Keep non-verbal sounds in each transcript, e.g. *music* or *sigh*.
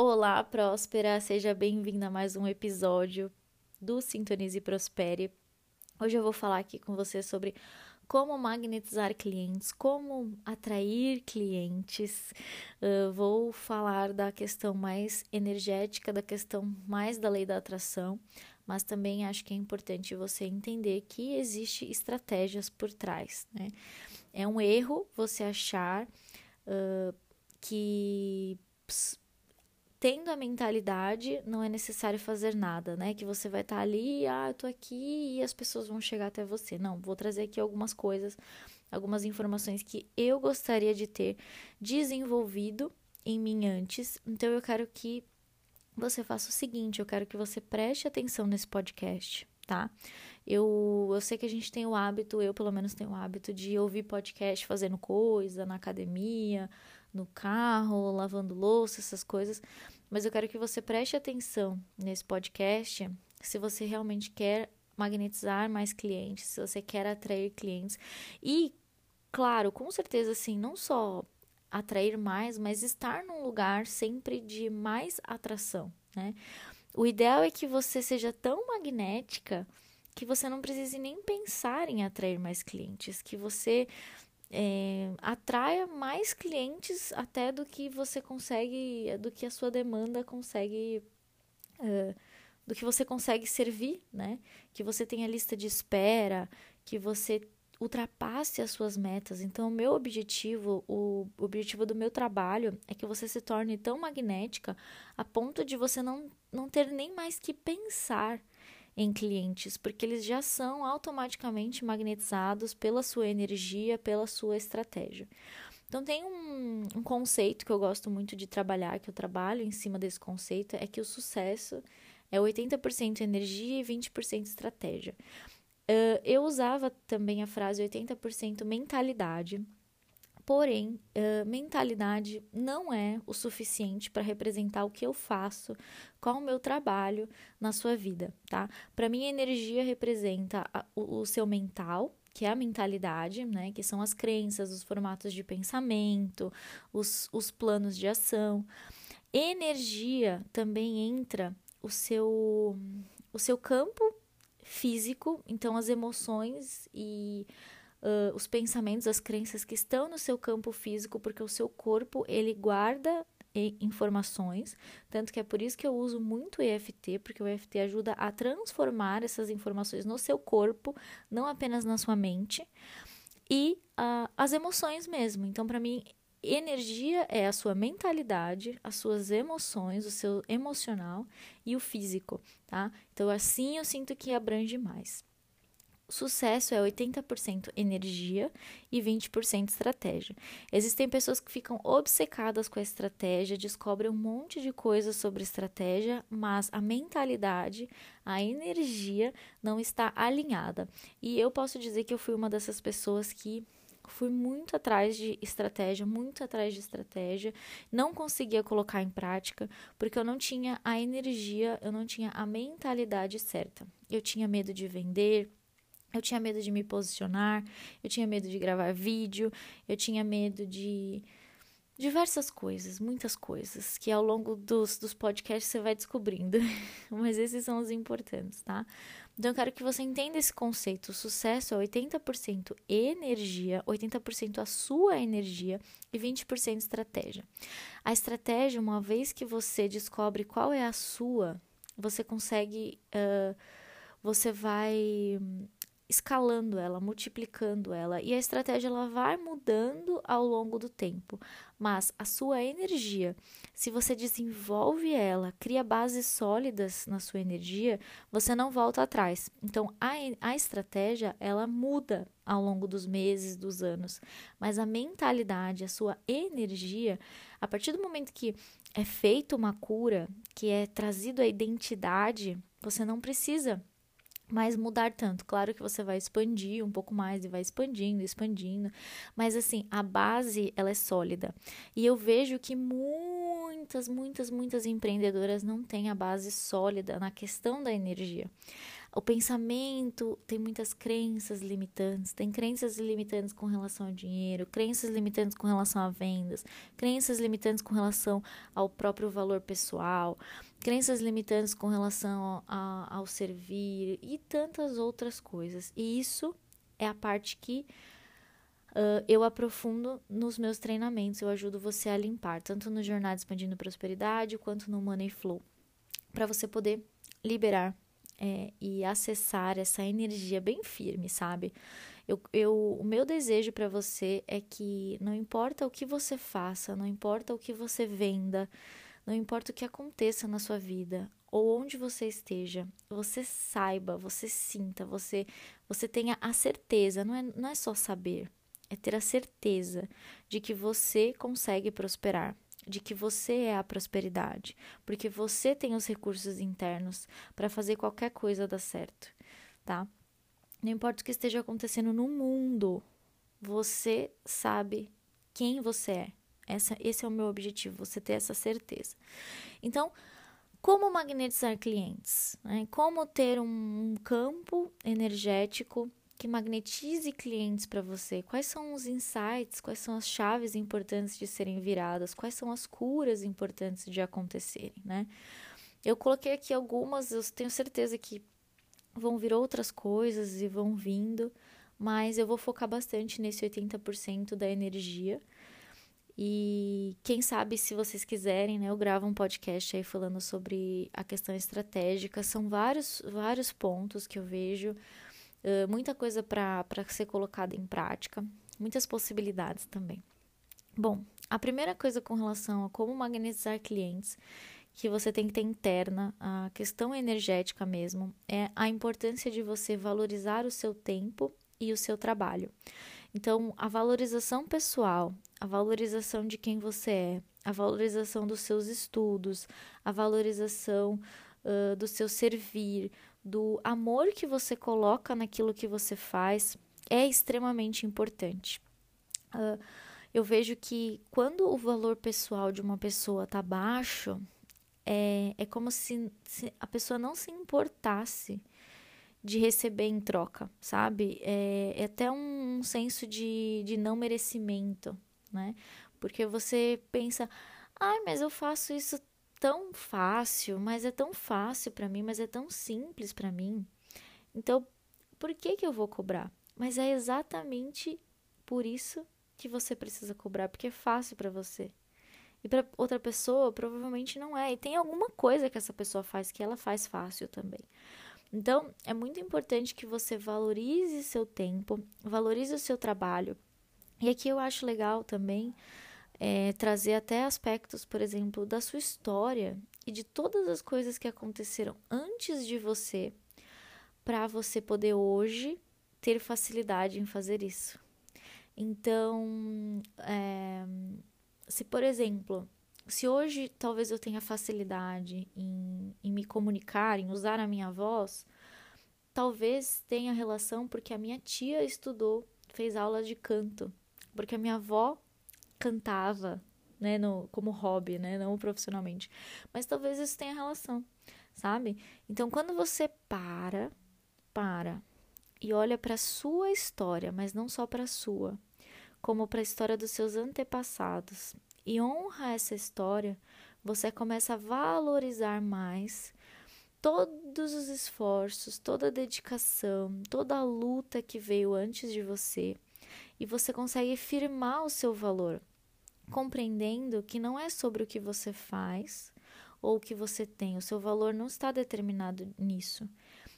Olá, próspera! Seja bem-vinda a mais um episódio do Sintonize e Prospere. Hoje eu vou falar aqui com você sobre como magnetizar clientes, como atrair clientes. Uh, vou falar da questão mais energética, da questão mais da lei da atração, mas também acho que é importante você entender que existe estratégias por trás. Né? É um erro você achar uh, que tendo a mentalidade, não é necessário fazer nada, né? Que você vai estar tá ali, ah, eu tô aqui e as pessoas vão chegar até você. Não, vou trazer aqui algumas coisas, algumas informações que eu gostaria de ter desenvolvido em mim antes. Então eu quero que você faça o seguinte, eu quero que você preste atenção nesse podcast, tá? Eu, eu sei que a gente tem o hábito, eu pelo menos tenho o hábito de ouvir podcast fazendo coisa, na academia, no carro, lavando louça, essas coisas. Mas eu quero que você preste atenção nesse podcast se você realmente quer magnetizar mais clientes, se você quer atrair clientes. E, claro, com certeza, assim, não só atrair mais, mas estar num lugar sempre de mais atração, né? O ideal é que você seja tão magnética que você não precise nem pensar em atrair mais clientes, que você é, atraia mais clientes até do que você consegue, do que a sua demanda consegue, uh, do que você consegue servir, né? Que você tenha lista de espera, que você ultrapasse as suas metas. Então, o meu objetivo, o objetivo do meu trabalho é que você se torne tão magnética a ponto de você não, não ter nem mais que pensar em clientes, porque eles já são automaticamente magnetizados pela sua energia, pela sua estratégia. Então, tem um, um, conceito que eu gosto muito de trabalhar, que eu trabalho em cima desse conceito, é que o sucesso é 80% energia e 20% estratégia. Uh, eu usava também a frase 80% mentalidade, Porém, uh, mentalidade não é o suficiente para representar o que eu faço, qual o meu trabalho na sua vida, tá? Para mim, a energia representa a, o, o seu mental, que é a mentalidade, né? Que são as crenças, os formatos de pensamento, os, os planos de ação. Energia também entra o seu, o seu campo físico, então as emoções e uh, os pensamentos, as crenças que estão no seu campo físico, porque o seu corpo ele guarda informações, tanto que é por isso que eu uso muito EFT, porque o EFT ajuda a transformar essas informações no seu corpo, não apenas na sua mente, e uh, as emoções mesmo. Então, para mim, energia é a sua mentalidade, as suas emoções, o seu emocional e o físico, tá? Então, assim eu sinto que abrange mais. Sucesso é 80% energia e 20% estratégia. Existem pessoas que ficam obcecadas com a estratégia, descobrem um monte de coisas sobre estratégia, mas a mentalidade, a energia não está alinhada. E eu posso dizer que eu fui uma dessas pessoas que fui muito atrás de estratégia, muito atrás de estratégia, não conseguia colocar em prática porque eu não tinha a energia, eu não tinha a mentalidade certa. Eu tinha medo de vender, eu tinha medo de me posicionar, eu tinha medo de gravar vídeo, eu tinha medo de diversas coisas, muitas coisas, que ao longo dos, dos podcasts você vai descobrindo. *laughs* Mas esses são os importantes, tá? Então eu quero que você entenda esse conceito. O sucesso é 80% energia, 80% a sua energia e 20% estratégia. A estratégia, uma vez que você descobre qual é a sua, você consegue. Uh, você vai escalando ela, multiplicando ela, e a estratégia ela vai mudando ao longo do tempo. Mas a sua energia, se você desenvolve ela, cria bases sólidas na sua energia, você não volta atrás. Então a, a estratégia ela muda ao longo dos meses, dos anos, mas a mentalidade, a sua energia, a partir do momento que é feita uma cura, que é trazido a identidade, você não precisa mais mudar tanto. Claro que você vai expandir um pouco mais e vai expandindo, expandindo, mas assim, a base ela é sólida. E eu vejo que muitas, muitas, muitas empreendedoras não têm a base sólida na questão da energia. O pensamento tem muitas crenças limitantes, tem crenças limitantes com relação ao dinheiro, crenças limitantes com relação a vendas, crenças limitantes com relação ao próprio valor pessoal, crenças limitantes com relação a, ao servir e tantas outras coisas. E isso é a parte que uh, eu aprofundo nos meus treinamentos, eu ajudo você a limpar, tanto no Jornada Expandindo Prosperidade quanto no Money Flow, para você poder liberar é, e acessar essa energia bem firme, sabe? Eu, eu, o meu desejo para você é que não importa o que você faça, não importa o que você venda, não importa o que aconteça na sua vida ou onde você esteja, você saiba, você sinta, você, você tenha a certeza, não é, não é só saber, é ter a certeza de que você consegue prosperar de que você é a prosperidade, porque você tem os recursos internos para fazer qualquer coisa dar certo, tá? Não importa o que esteja acontecendo no mundo, você sabe quem você é. Essa, esse é o meu objetivo, você ter essa certeza. Então, como magnetizar clientes? Né? Como ter um campo energético que magnetize clientes para você? Quais são os insights, quais são as chaves importantes de serem viradas, quais são as curas importantes de acontecerem, né? Eu coloquei aqui algumas, eu tenho certeza que vão vir outras coisas e vão vindo, mas eu vou focar bastante nesse 80% da energia. E quem sabe, se vocês quiserem, né, eu gravo um podcast aí falando sobre a questão estratégica. São vários, vários pontos que eu vejo Uh, muita coisa para ser colocada em prática, muitas possibilidades também. Bom, a primeira coisa com relação a como magnetizar clientes que você tem que ter interna, a questão energética mesmo, é a importância de você valorizar o seu tempo e o seu trabalho. Então, a valorização pessoal, a valorização de quem você é, a valorização dos seus estudos, a valorização uh, do seu servir, do amor que você coloca naquilo que você faz é extremamente importante. Uh, eu vejo que quando o valor pessoal de uma pessoa está baixo, é, é como se, se, a pessoa não se importasse de receber em troca, sabe? É, é até um, senso de, de não merecimento, né? Porque você pensa, ai, mas eu faço isso tão fácil, mas é tão fácil para mim, mas é tão simples para mim. Então, por que que eu vou cobrar? Mas é exatamente por isso que você precisa cobrar, porque é fácil para você. E para outra pessoa, provavelmente não é. E tem alguma coisa que essa pessoa faz que ela faz fácil também. Então, é muito importante que você valorize seu tempo, valorize o seu trabalho. E aqui eu acho legal também é, trazer até aspectos, por exemplo, da sua história e de todas as coisas que aconteceram antes de você, para você poder hoje ter facilidade em fazer isso. Então, é, se por exemplo, se hoje talvez eu tenha facilidade em, em me comunicar, em usar a minha voz, talvez tenha relação porque a minha tia estudou, fez aula de canto, porque a minha avó cantava, né, no, como hobby, né, não profissionalmente. Mas talvez isso tenha relação, sabe? Então, quando você para, para e olha para sua história, mas não só para sua, como para a história dos seus antepassados, e honra essa história, você começa a valorizar mais todos os esforços, toda a dedicação, toda a luta que veio antes de você e você consegue firmar o seu valor, compreendendo que não é sobre o que você faz ou o que você tem, o seu valor não está determinado nisso,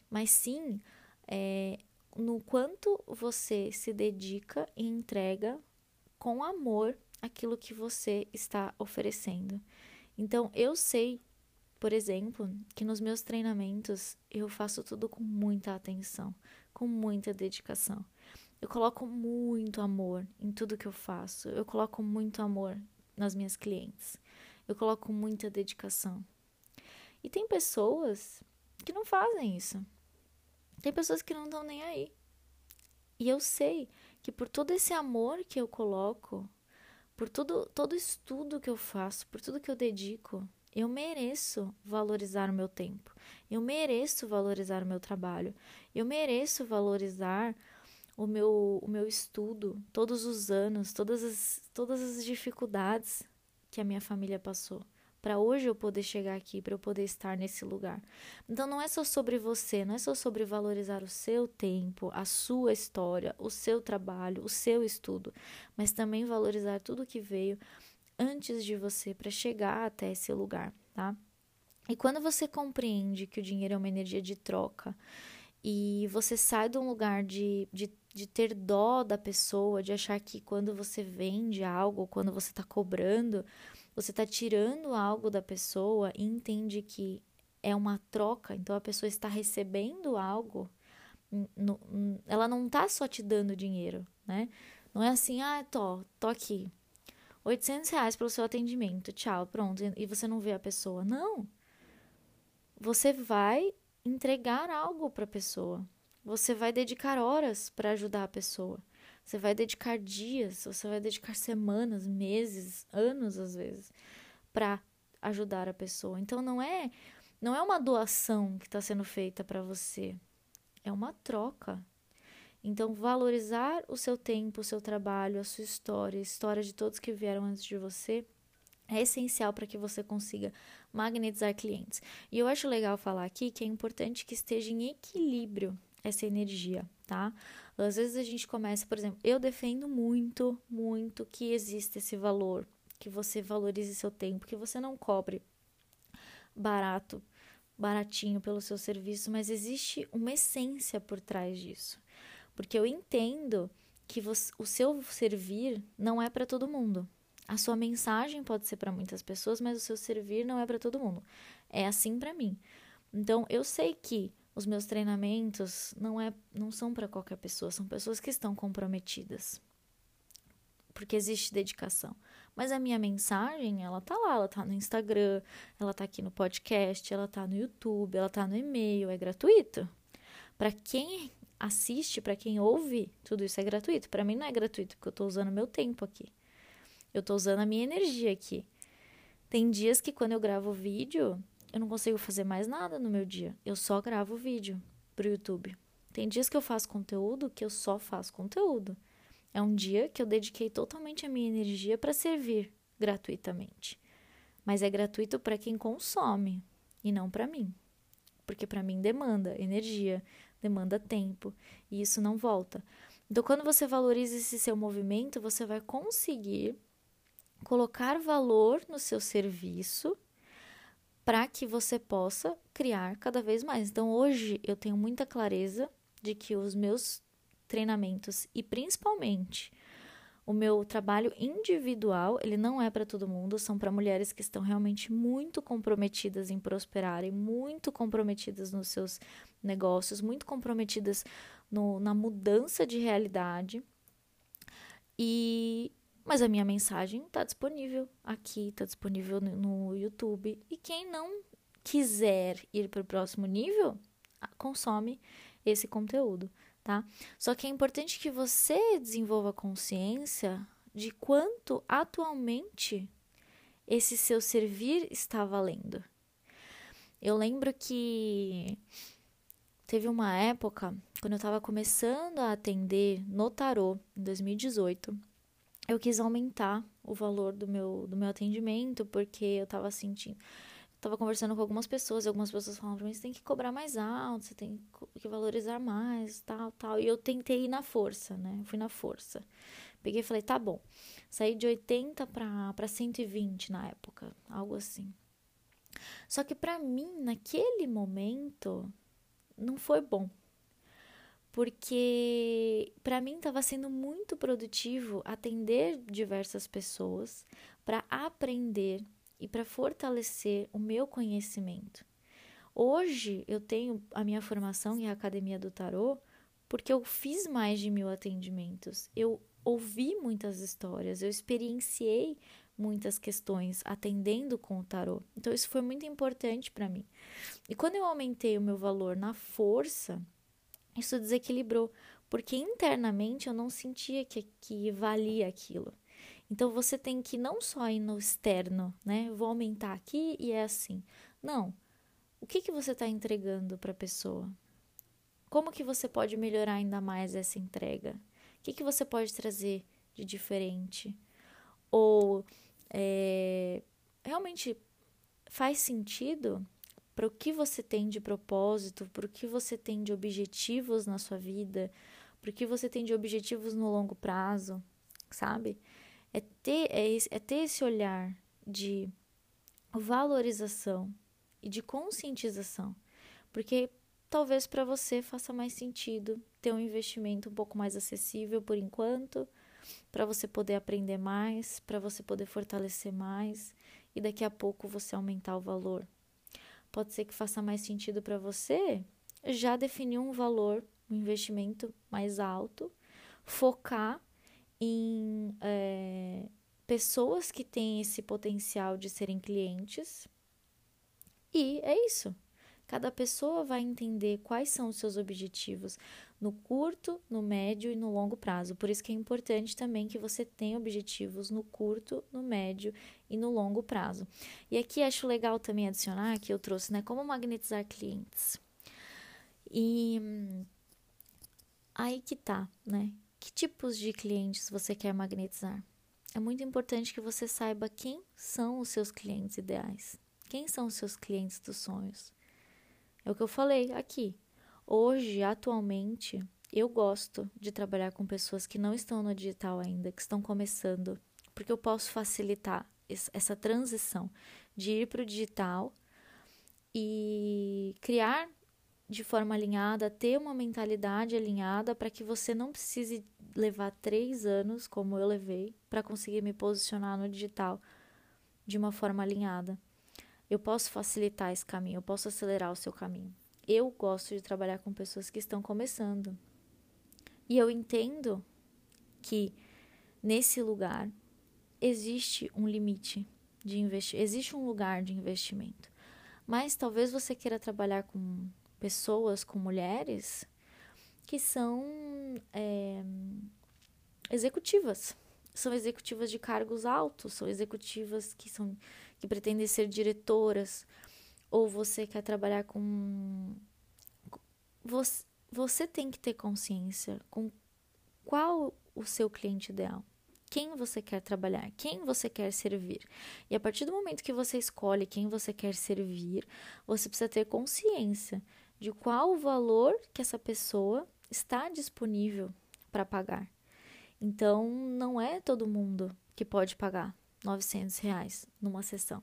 mas sim é, no quanto você se dedica e entrega com amor aquilo que você está oferecendo. Então, eu sei, por exemplo, que nos meus treinamentos eu faço tudo com muita atenção, com muita dedicação. Eu coloco muito amor em tudo que eu faço. Eu coloco muito amor nas minhas clientes. Eu coloco muita dedicação. E tem pessoas que não fazem isso. Tem pessoas que não estão nem aí. E eu sei que por todo esse amor que eu coloco, por todo, todo estudo que eu faço, por tudo que eu dedico, eu mereço valorizar o meu tempo. Eu mereço valorizar o meu trabalho. Eu mereço valorizar o meu, o meu estudo, todos os anos, todas as, todas as dificuldades que a minha família passou para hoje eu poder chegar aqui, para eu poder estar nesse lugar. Então não é só sobre você, não é só sobre valorizar o seu tempo, a sua história, o seu trabalho, o seu estudo, mas também valorizar tudo que veio antes de você para chegar até esse lugar, tá? E quando você compreende que o dinheiro é uma energia de troca e você sai de um lugar de, de, de ter dó da pessoa, de achar que quando você vende algo, quando você está cobrando, você está tirando algo da pessoa e entende que é uma troca, então a pessoa está recebendo algo, ela não está só te dando dinheiro, né? Não é assim, ah, tô, tô aqui, 800 reais pelo seu atendimento, tchau, pronto, e você não vê a pessoa. Não. Você vai entregar algo para a pessoa. Você vai dedicar horas para ajudar a pessoa. Você vai dedicar dias, você vai dedicar semanas, meses, anos às vezes, para ajudar a pessoa. Então não é não é uma doação que está sendo feita para você, é uma troca. Então valorizar o seu tempo, o seu trabalho, a sua história, a história de todos que vieram antes de você é essencial para que você consiga magnetizar clientes. E eu acho legal falar aqui que é importante que esteja em equilíbrio essa energia, tá? Às vezes a gente começa, por exemplo, eu defendo muito, muito que exista esse valor, que você valorize seu tempo, que você não cobre barato, baratinho pelo seu serviço, mas existe uma essência por trás disso. Porque eu entendo que você, o seu servir não é para todo mundo. A sua mensagem pode ser para muitas pessoas, mas o seu servir não é para todo mundo. É assim para mim. Então, eu sei que os meus treinamentos não é não são para qualquer pessoa, são pessoas que estão comprometidas. Porque existe dedicação. Mas a minha mensagem, ela tá lá, ela tá no Instagram, ela tá aqui no podcast, ela tá no YouTube, ela tá no e-mail, é gratuito. Para quem assiste, para quem ouve, tudo isso é gratuito. Para mim não é gratuito, porque eu tô usando meu tempo aqui. Eu tô usando a minha energia aqui. Tem dias que quando eu gravo vídeo, eu não consigo fazer mais nada no meu dia. Eu só gravo vídeo pro YouTube. Tem dias que eu faço conteúdo que eu só faço conteúdo. É um dia que eu dediquei totalmente a minha energia para servir gratuitamente. Mas é gratuito para quem consome e não para mim. Porque para mim demanda energia, demanda tempo e isso não volta. Então, quando você valoriza esse seu movimento, você vai conseguir colocar valor no seu serviço para que você possa criar cada vez mais. Então, hoje eu tenho muita clareza de que os meus treinamentos e principalmente o meu trabalho individual, ele não é para todo mundo, são para mulheres que estão realmente muito comprometidas em prosperar e muito comprometidas nos seus negócios, muito comprometidas no, na mudança de realidade. E mas a minha mensagem está disponível aqui, está disponível no YouTube. E quem não quiser ir para o próximo nível, consome esse conteúdo, tá? Só que é importante que você desenvolva consciência de quanto atualmente esse seu servir está valendo. Eu lembro que teve uma época, quando eu estava começando a atender no tarô, em 2018, eu quis aumentar o valor do meu, do meu atendimento, porque eu tava sentindo. tava conversando com algumas pessoas, e algumas pessoas falavam pra mim: você tem que cobrar mais alto, você tem que valorizar mais, tal, tal. E eu tentei ir na força, né? Eu fui na força. Peguei e falei: tá bom. Saí de 80 pra, pra 120 na época, algo assim. Só que para mim, naquele momento, não foi bom. Porque para mim estava sendo muito produtivo atender diversas pessoas para aprender e para fortalecer o meu conhecimento. Hoje eu tenho a minha formação em Academia do Tarô porque eu fiz mais de mil atendimentos, eu ouvi muitas histórias, eu experienciei muitas questões atendendo com o tarô. Então isso foi muito importante para mim. E quando eu aumentei o meu valor na força, isso desequilibrou, porque internamente eu não sentia que, que valia aquilo. Então você tem que não só ir no externo, né? Vou aumentar aqui e é assim. Não. O que, que você está entregando para a pessoa? Como que você pode melhorar ainda mais essa entrega? O que, que você pode trazer de diferente? Ou é, realmente faz sentido para o que você tem de propósito, para o que você tem de objetivos na sua vida, para o que você tem de objetivos no longo prazo, sabe? É ter, é, é ter esse olhar de valorização e de conscientização, porque talvez para você faça mais sentido ter um investimento um pouco mais acessível por enquanto, para você poder aprender mais, para você poder fortalecer mais e daqui a pouco você aumentar o valor. Pode ser que faça mais sentido para você já definir um valor, um investimento mais alto, focar em é, pessoas que têm esse potencial de serem clientes. E é isso. Cada pessoa vai entender quais são os seus objetivos no curto, no médio e no longo prazo. Por isso que é importante também que você tenha objetivos no curto, no médio e no longo prazo. E aqui acho legal também adicionar que eu trouxe, né, como magnetizar clientes. E aí que tá, né? Que tipos de clientes você quer magnetizar? É muito importante que você saiba quem são os seus clientes ideais. Quem são os seus clientes dos sonhos? É o que eu falei aqui. Hoje, atualmente, eu gosto de trabalhar com pessoas que não estão no digital ainda, que estão começando, porque eu posso facilitar essa transição de ir para o digital e criar de forma alinhada, ter uma mentalidade alinhada para que você não precise levar três anos, como eu levei, para conseguir me posicionar no digital de uma forma alinhada. Eu posso facilitar esse caminho, eu posso acelerar o seu caminho. Eu gosto de trabalhar com pessoas que estão começando. E eu entendo que nesse lugar existe um limite de investimento, existe um lugar de investimento. Mas talvez você queira trabalhar com pessoas, com mulheres que são é, executivas, são executivas de cargos altos, são executivas que são que pretendem ser diretoras, ou você quer trabalhar com. Você, você tem que ter consciência com qual o seu cliente ideal. Quem você quer trabalhar, quem você quer servir. E a partir do momento que você escolhe quem você quer servir, você precisa ter consciência de qual o valor que essa pessoa está disponível para pagar. Então, não é todo mundo que pode pagar 900 reais numa sessão.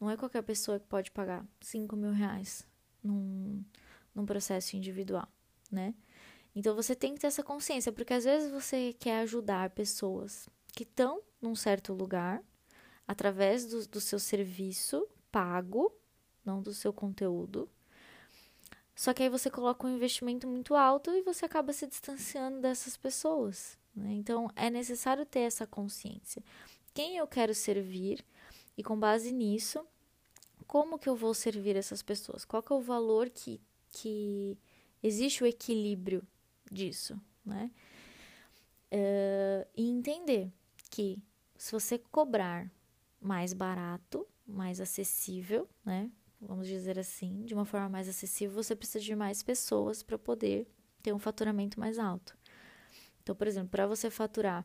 Não é qualquer pessoa que pode pagar 5 mil reais num, num processo individual, né? Então você tem que ter essa consciência, porque às vezes você quer ajudar pessoas que estão num certo lugar através do, do seu serviço pago, não do seu conteúdo. Só que aí você coloca um investimento muito alto e você acaba se distanciando dessas pessoas. Né? Então é necessário ter essa consciência. Quem eu quero servir e com base nisso, como que eu vou servir essas pessoas? Qual que é o valor que, que existe o equilíbrio disso, né? Uh, e entender que se você cobrar mais barato, mais acessível, né? Vamos dizer assim, de uma forma mais acessível, você precisa de mais pessoas para poder ter um faturamento mais alto. Então, por exemplo, para você faturar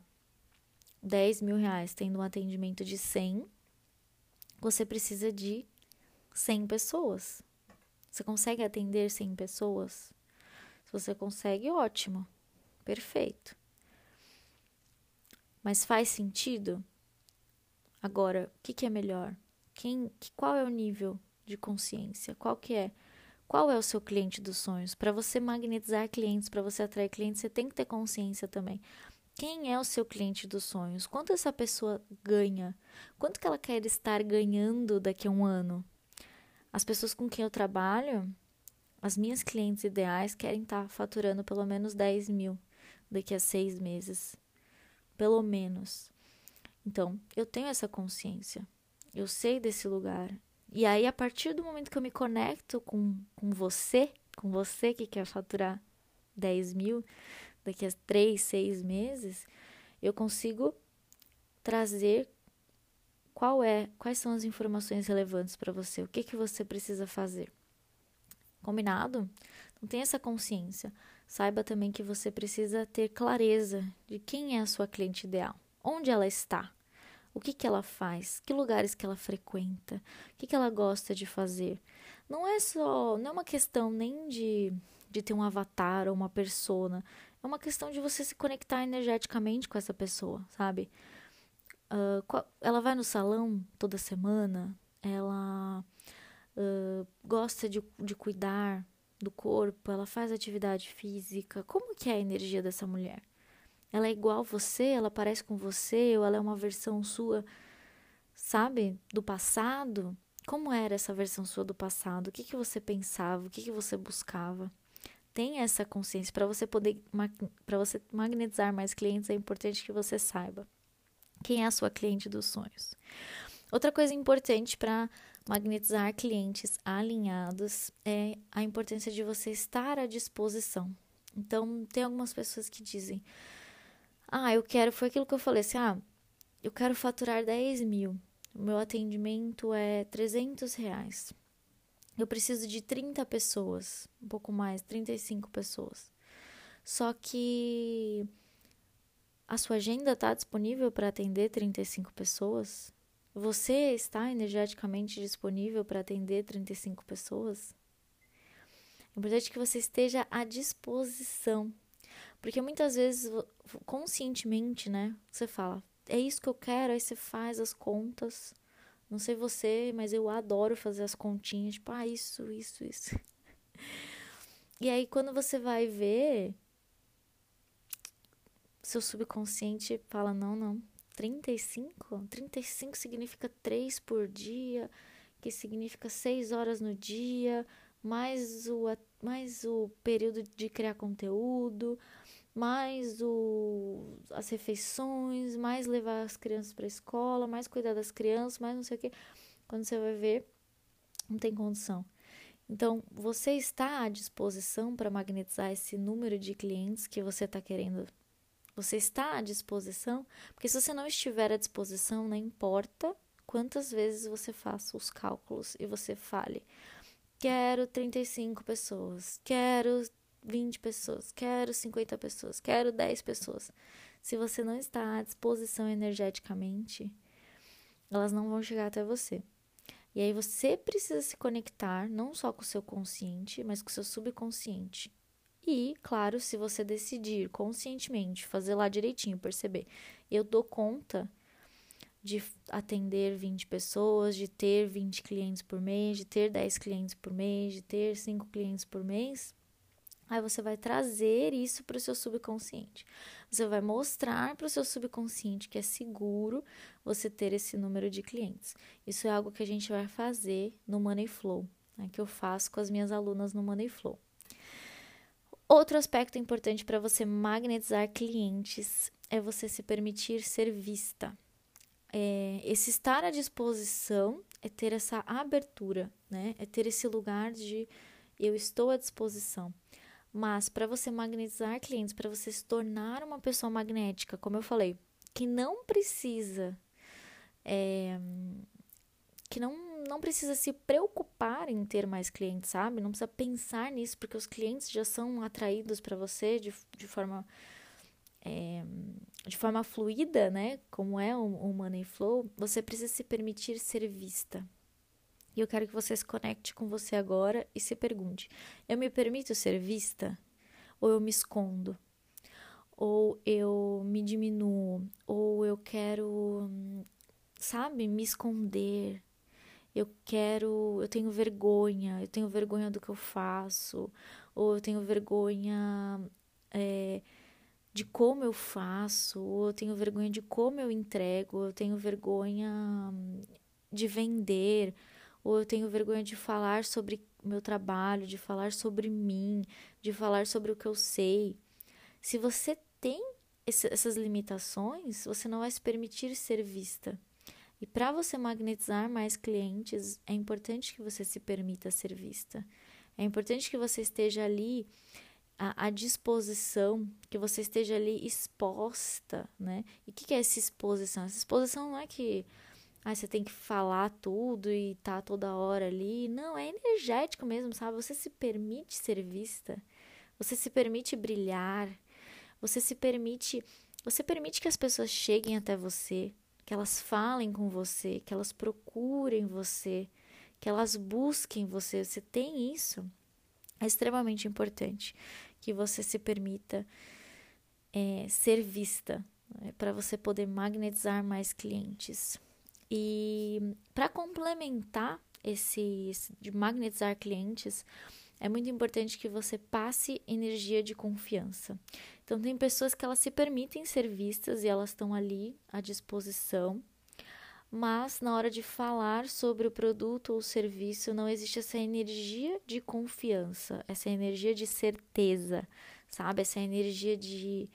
10 mil reais tendo um atendimento de 100, você precisa de 100 pessoas. Você consegue atender 100 pessoas? Se você consegue, ótimo, perfeito. Mas faz sentido? Agora, o que, que é melhor? Quem, qual é o nível de consciência? Qual que é? Qual é o seu cliente dos sonhos? Para você magnetizar clientes, para você atrair clientes, você tem que ter consciência também. Quem é o seu cliente dos sonhos? Quanto essa pessoa ganha? Quanto que ela quer estar ganhando daqui a um ano? As pessoas com quem eu trabalho, as minhas clientes ideais, querem estar faturando pelo menos 10 mil daqui a seis meses. Pelo menos. Então, eu tenho essa consciência. Eu sei desse lugar. E aí, a partir do momento que eu me conecto com, com você, com você que quer faturar 10 mil daqui a 3, 6 meses, eu consigo trazer qual é, quais são as informações relevantes para você, o que, que você precisa fazer. Combinado? Não tem essa consciência. Saiba também que você precisa ter clareza de quem é a sua cliente ideal, onde ela está, o que, que ela faz, que lugares que ela frequenta, o que, que ela gosta de fazer. Não é só, não é uma questão nem de, de ter um avatar ou uma persona, é uma questão de você se conectar energeticamente com essa pessoa, sabe? Uh, qual, ela vai no salão toda semana, ela uh, gosta de, de cuidar do corpo, ela faz atividade física. Como que é a energia dessa mulher? Ela é igual você? Ela parece com você? Ou ela é uma versão sua, sabe, do passado? Como era essa versão sua do passado? O que, que você pensava? O que, que você buscava? Tenha essa consciência para você poder para você magnetizar mais clientes é importante que você saiba quem é a sua cliente dos sonhos. Outra coisa importante para magnetizar clientes alinhados é a importância de você estar à disposição. Então, tem algumas pessoas que dizem: ah, eu quero, foi aquilo que eu falei assim, ah, eu quero faturar 10 mil, o meu atendimento é 300 reais. Eu preciso de 30 pessoas, um pouco mais, 35 pessoas. Só que a sua agenda está disponível para atender 35 pessoas? Você está energeticamente disponível para atender 35 pessoas? É importante que você esteja à disposição porque muitas vezes, conscientemente, né, você fala, é isso que eu quero, aí você faz as contas. Não sei você, mas eu adoro fazer as continhas, tipo, ah, isso, isso, isso. *laughs* E aí, quando você vai ver, seu subconsciente fala: não, não, 35? 35 significa 3 por dia, que significa 6 horas no dia, mais o, mais o período de criar conteúdo, mais o, as refeições, mais levar as crianças para a escola, mais cuidar das crianças, mais não sei o que. Quando você vai ver, não tem condição. Então, você está à disposição para magnetizar esse número de clientes que você está querendo? Você está à disposição? Porque se você não estiver à disposição, não importa quantas vezes você faça os cálculos e você fale. Quero 35 pessoas, quero 20 pessoas, quero 50 pessoas, quero 10 pessoas. Se você não está à disposição energeticamente, elas não vão chegar até você. E aí você precisa se conectar não só com o seu consciente, mas com o seu subconsciente. E, claro, se você decidir conscientemente fazer lá direitinho, perceber, eu dou conta de atender 20 pessoas, de ter 20 clientes por mês, de ter 10 clientes por mês, de ter 5 clientes por mês, Aí você vai trazer isso para o seu subconsciente. Você vai mostrar para o seu subconsciente que é seguro você ter esse número de clientes. Isso é algo que a gente vai fazer no Money Flow, né, que eu faço com as minhas alunas no Money Flow. Outro aspecto importante para você magnetizar clientes é você se permitir ser vista. É, esse estar à disposição é ter essa abertura, né? É ter esse lugar de eu estou à disposição. Mas para você magnetizar clientes, para você se tornar uma pessoa magnética, como eu falei, que não precisa é, que não, não precisa se preocupar em ter mais clientes, sabe? Não precisa pensar nisso, porque os clientes já são atraídos para você de, de forma é, de forma fluida, né? Como é o, o Money Flow, você precisa se permitir ser vista. E eu quero que você se conecte com você agora e se pergunte: eu me permito ser vista? Ou eu me escondo? Ou eu me diminuo? Ou eu quero, sabe, me esconder? Eu quero, eu tenho vergonha, eu tenho vergonha do que eu faço, ou eu tenho vergonha é, de como eu faço, ou eu tenho vergonha de como eu entrego, eu tenho vergonha hum, de vender, ou eu tenho vergonha de falar sobre meu trabalho, de falar sobre mim, de falar sobre o que eu sei. Se você tem essas limitações, você não vai se permitir ser vista. E para você magnetizar mais clientes, é importante que você se permita ser vista. É importante que você esteja ali à, à disposição, que você esteja ali exposta, né? E o que, que, é essa exposição? Essa exposição não é que ah, você tem que falar tudo e tá toda hora ali. Não, é energético mesmo, sabe? Você se permite ser vista, você se permite brilhar, você se permite, você permite que as pessoas cheguem até você, que elas falem com você, que elas procurem você, que elas busquem você. Você tem isso. É extremamente importante que você se permita é, ser vista né, para você poder magnetizar mais clientes. E para complementar esse, esse de magnetizar clientes, é muito importante que você passe energia de confiança. Então, tem pessoas que elas se permitem ser vistas e elas estão ali à disposição, mas na hora de falar sobre o produto ou serviço, não existe essa energia de confiança, essa energia de certeza, sabe? Essa energia de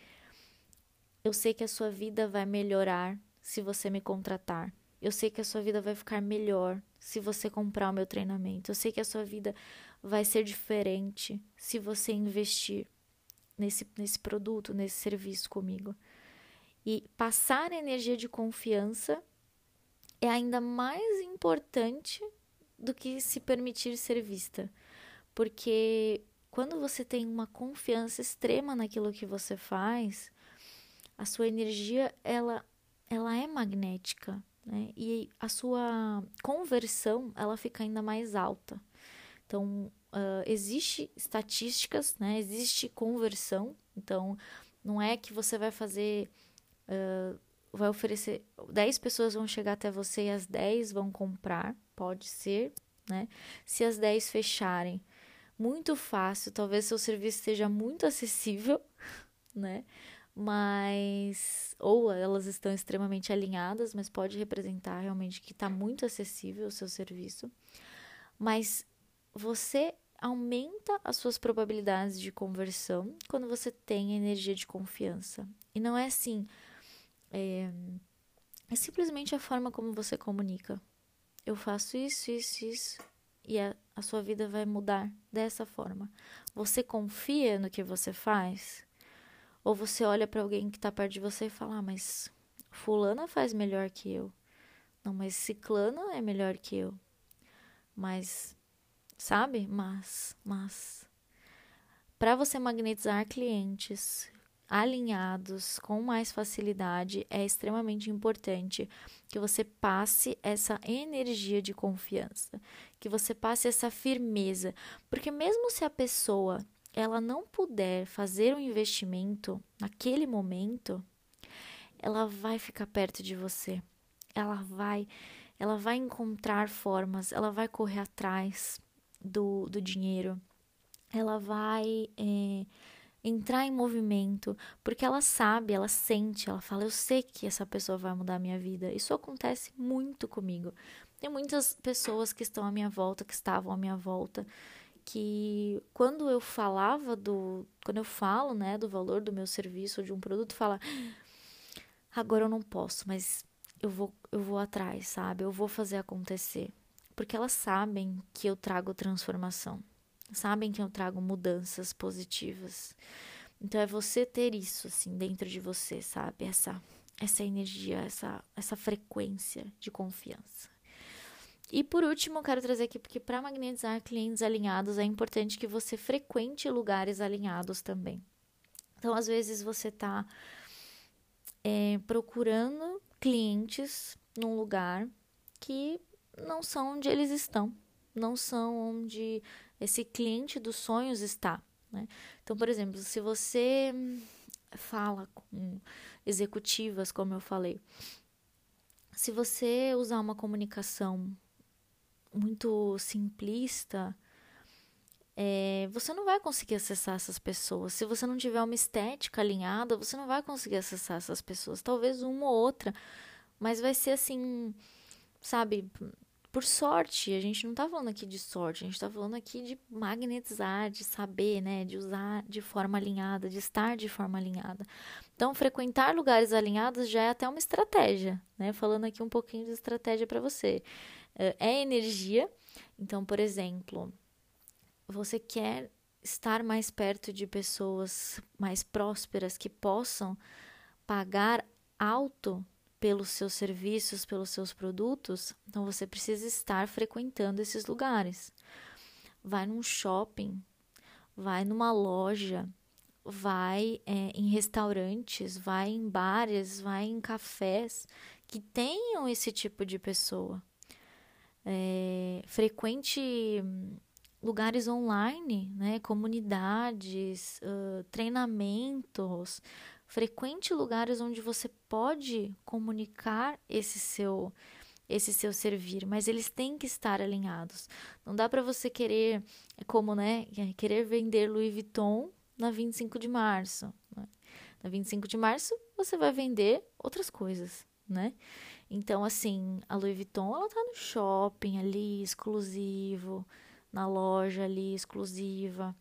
eu sei que a sua vida vai melhorar se você me contratar. Eu sei que a sua vida vai ficar melhor se você comprar o meu treinamento. Eu sei que a sua vida vai ser diferente se você investir nesse, nesse produto, nesse serviço comigo. E passar energia de confiança é ainda mais importante do que se permitir ser vista. Porque quando você tem uma confiança extrema naquilo que você faz, a sua energia ela, ela é magnética, né? E a sua conversão ela fica ainda mais alta. Então, uh, existe estatísticas, né? Existe conversão. Então, não é que você vai fazer... Uh, vai oferecer... 10 pessoas vão chegar até você e as 10 vão comprar. Pode ser, né? Se as 10 fecharem, muito fácil. Talvez seu serviço esteja muito acessível, *laughs* né? mas ou elas estão extremamente alinhadas, mas pode representar realmente que está muito acessível o seu serviço. Mas você aumenta as suas probabilidades de conversão quando você tem energia de confiança. E não é assim. É, é simplesmente a forma como você comunica. Eu faço isso, isso, isso. E a, a sua vida vai mudar dessa forma. Você confia no que você faz? Ou você olha para alguém que está perto de você e fala: ah, mas Fulana faz melhor que eu. Não, mas Ciclana é melhor que eu. Mas sabe? Mas, mas para você magnetizar clientes alinhados com mais facilidade, é extremamente importante que você passe essa energia de confiança, que você passe essa firmeza, porque mesmo se a pessoa ela não puder fazer um investimento naquele momento, ela vai ficar perto de você. Ela vai ela vai encontrar formas, ela vai correr atrás, do, do dinheiro, ela vai é, entrar em movimento, porque ela sabe, ela sente, ela fala: Eu sei que essa pessoa vai mudar a minha vida. Isso acontece muito comigo. Tem muitas pessoas que estão à minha volta, que estavam à minha volta, que quando eu falava do. Quando eu falo, né, do valor do meu serviço ou de um produto, fala: Agora eu não posso, mas eu vou, eu vou atrás, sabe? Eu vou fazer acontecer porque elas sabem que eu trago transformação, sabem que eu trago mudanças positivas. Então é você ter isso assim dentro de você, sabe? Essa essa energia, essa essa frequência de confiança. E por último, eu quero trazer aqui porque para magnetizar clientes alinhados é importante que você frequente lugares alinhados também. Então, às vezes você está é, procurando clientes num lugar que não são onde eles estão, não são onde esse cliente dos sonhos está. Né? Então, por exemplo, se você fala com executivas, como eu falei, se você usar uma comunicação muito simplista, é, você não vai conseguir acessar essas pessoas. Se você não tiver uma estética alinhada, você não vai conseguir acessar essas pessoas. Talvez uma ou outra, mas vai ser assim, sabe? Por sorte, a gente não tá falando aqui de sorte, a gente tá falando aqui de magnetizar, de saber, né? De usar de forma alinhada, de estar de forma alinhada. Então, frequentar lugares alinhados já é até uma estratégia, né? Falando aqui um pouquinho de estratégia para você. É, é energia. Então, por exemplo, você quer estar mais perto de pessoas mais prósperas que possam pagar alto pelos seus serviços, pelos seus produtos, então você precisa estar frequentando esses lugares. Vai num shopping, vai numa loja, vai é, em restaurantes, vai em bares, vai em cafés que tenham esse tipo de pessoa. É, frequente lugares online, né, comunidades, uh, treinamentos, frequente lugares onde você pode comunicar esse seu esse seu servir, mas eles têm que estar alinhados. Não dá para você querer, é como, né, querer vender Louis Vuitton na 25 de março. Né? Na 25 de março você vai vender outras coisas, né? Então, assim, a Louis Vuitton, ela tá no shopping ali, exclusivo, na loja ali exclusiva,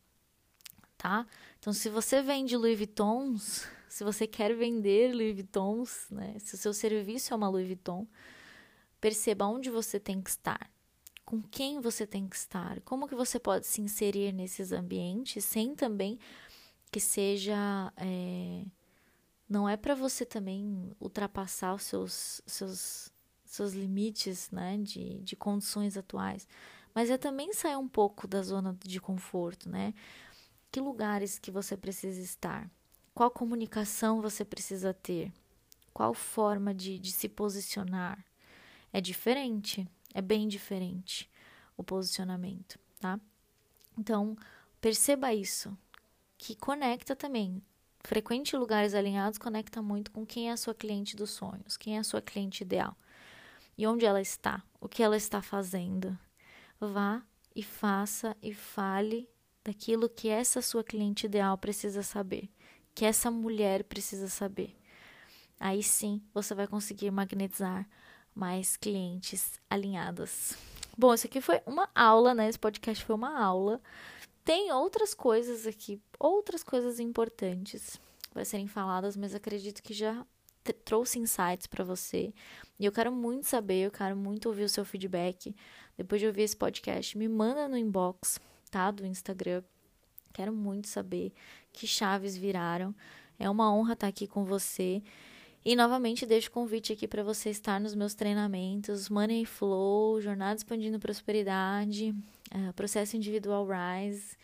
tá? Então, se você vende Louis Vuittons, se você quer vender Louis Vuittons, né? Se o seu serviço é uma Louis Vuitton, perceba onde você tem que estar, com quem você tem que estar, como que você pode se inserir nesses ambientes sem também que seja é, não é para você também ultrapassar os seus seus seus limites, né, de, de condições atuais, mas é também sair um pouco da zona de conforto, né? Que lugares que você precisa estar? Qual comunicação você precisa ter? Qual forma de, de se posicionar? É diferente, é bem diferente o posicionamento, tá? Então, perceba isso, que conecta também. Frequente lugares alinhados conecta muito com quem é a sua cliente dos sonhos, quem é a sua cliente ideal e onde ela está, o que ela está fazendo, vá e faça e fale daquilo que essa sua cliente ideal precisa saber, que essa mulher precisa saber. Aí sim você vai conseguir magnetizar mais clientes alinhadas. Bom, isso aqui foi uma aula, né? Esse podcast foi uma aula. Tem outras coisas aqui, outras coisas importantes vai serem faladas, mas acredito que já trouxe insights para você. E eu quero muito saber, eu quero muito ouvir o seu feedback. Depois de ouvir esse podcast, me manda no inbox, tá? Do Instagram. Quero muito saber que chaves viraram. É uma honra estar aqui com você. E novamente deixo o convite aqui para você estar nos meus treinamentos Money Flow, Jornada Expandindo Prosperidade, uh, Processo Individual Rise.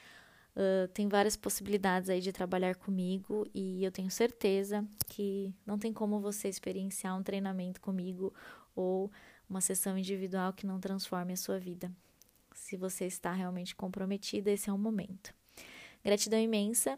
Uh, tem várias possibilidades aí de trabalhar comigo e eu tenho certeza que não tem como você experienciar um treinamento comigo ou uma sessão individual que não transforme a sua vida. Se você está realmente comprometida, esse é o momento. Gratidão imensa